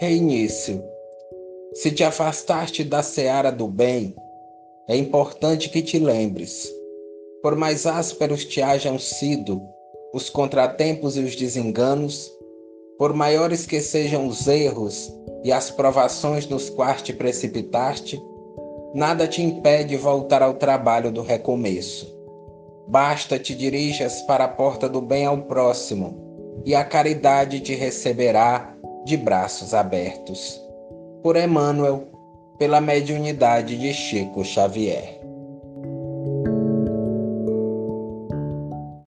Reinício. Se te afastaste da seara do bem, é importante que te lembres. Por mais ásperos te hajam sido os contratempos e os desenganos, por maiores que sejam os erros e as provações nos quais te precipitaste, nada te impede voltar ao trabalho do recomeço. Basta te dirijas para a porta do bem ao próximo, e a caridade te receberá de braços abertos. Por Emmanuel, pela mediunidade de Chico Xavier.